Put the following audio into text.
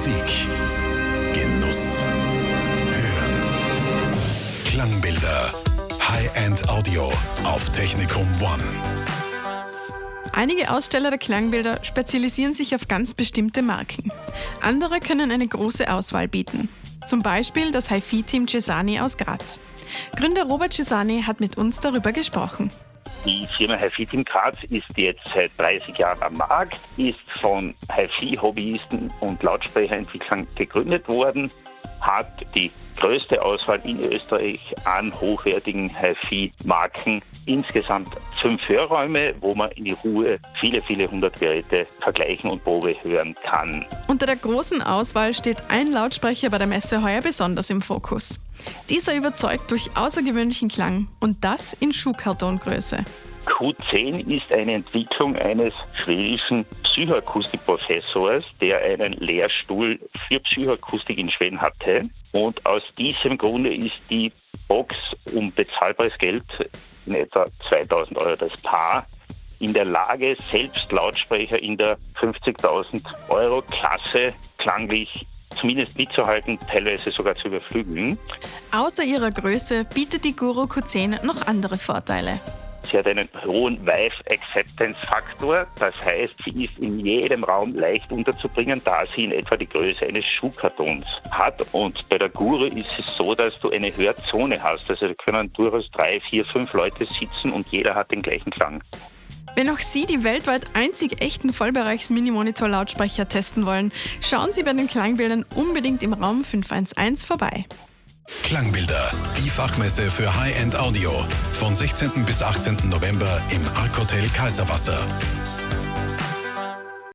Musik. Genuss. Hören. Klangbilder. High-End Audio auf Technikum One. Einige Aussteller der Klangbilder spezialisieren sich auf ganz bestimmte Marken. Andere können eine große Auswahl bieten. Zum Beispiel das HiFi-Team Cesani aus Graz. Gründer Robert Cesani hat mit uns darüber gesprochen. Die Firma HiFi Team Graz ist jetzt seit 30 Jahren am Markt, ist von HiFi-Hobbyisten und Lautsprecherentwicklern gegründet worden, hat die größte Auswahl in Österreich an hochwertigen HiFi-Marken. Insgesamt fünf Hörräume, wo man in die Ruhe viele, viele hundert Geräte vergleichen und Probe hören kann. Unter der großen Auswahl steht ein Lautsprecher bei der Messe heuer besonders im Fokus. Dieser überzeugt durch außergewöhnlichen Klang und das in Schuhkartongröße. Q10 ist eine Entwicklung eines schwedischen Psychoakustikprofessors, der einen Lehrstuhl für Psychoakustik in Schweden hatte. Und aus diesem Grunde ist die Box um bezahlbares Geld, in etwa 2000 Euro das Paar, in der Lage, selbst Lautsprecher in der 50.000 Euro Klasse klanglich zumindest mitzuhalten, teilweise sogar zu überflügeln. Außer ihrer Größe bietet die Guru Q10 noch andere Vorteile. Sie hat einen hohen Vive-Acceptance-Faktor. Das heißt, sie ist in jedem Raum leicht unterzubringen, da sie in etwa die Größe eines Schuhkartons hat. Und bei der Guru ist es so, dass du eine Hörzone hast. Also da können durchaus drei, vier, fünf Leute sitzen und jeder hat den gleichen Klang. Wenn auch Sie die weltweit einzig echten Vollbereichs-Minimonitor-Lautsprecher testen wollen, schauen Sie bei den Klangbildern unbedingt im Raum 511 vorbei. Klangbilder, die Fachmesse für High-End Audio. Von 16. bis 18. November im Arc Hotel Kaiserwasser.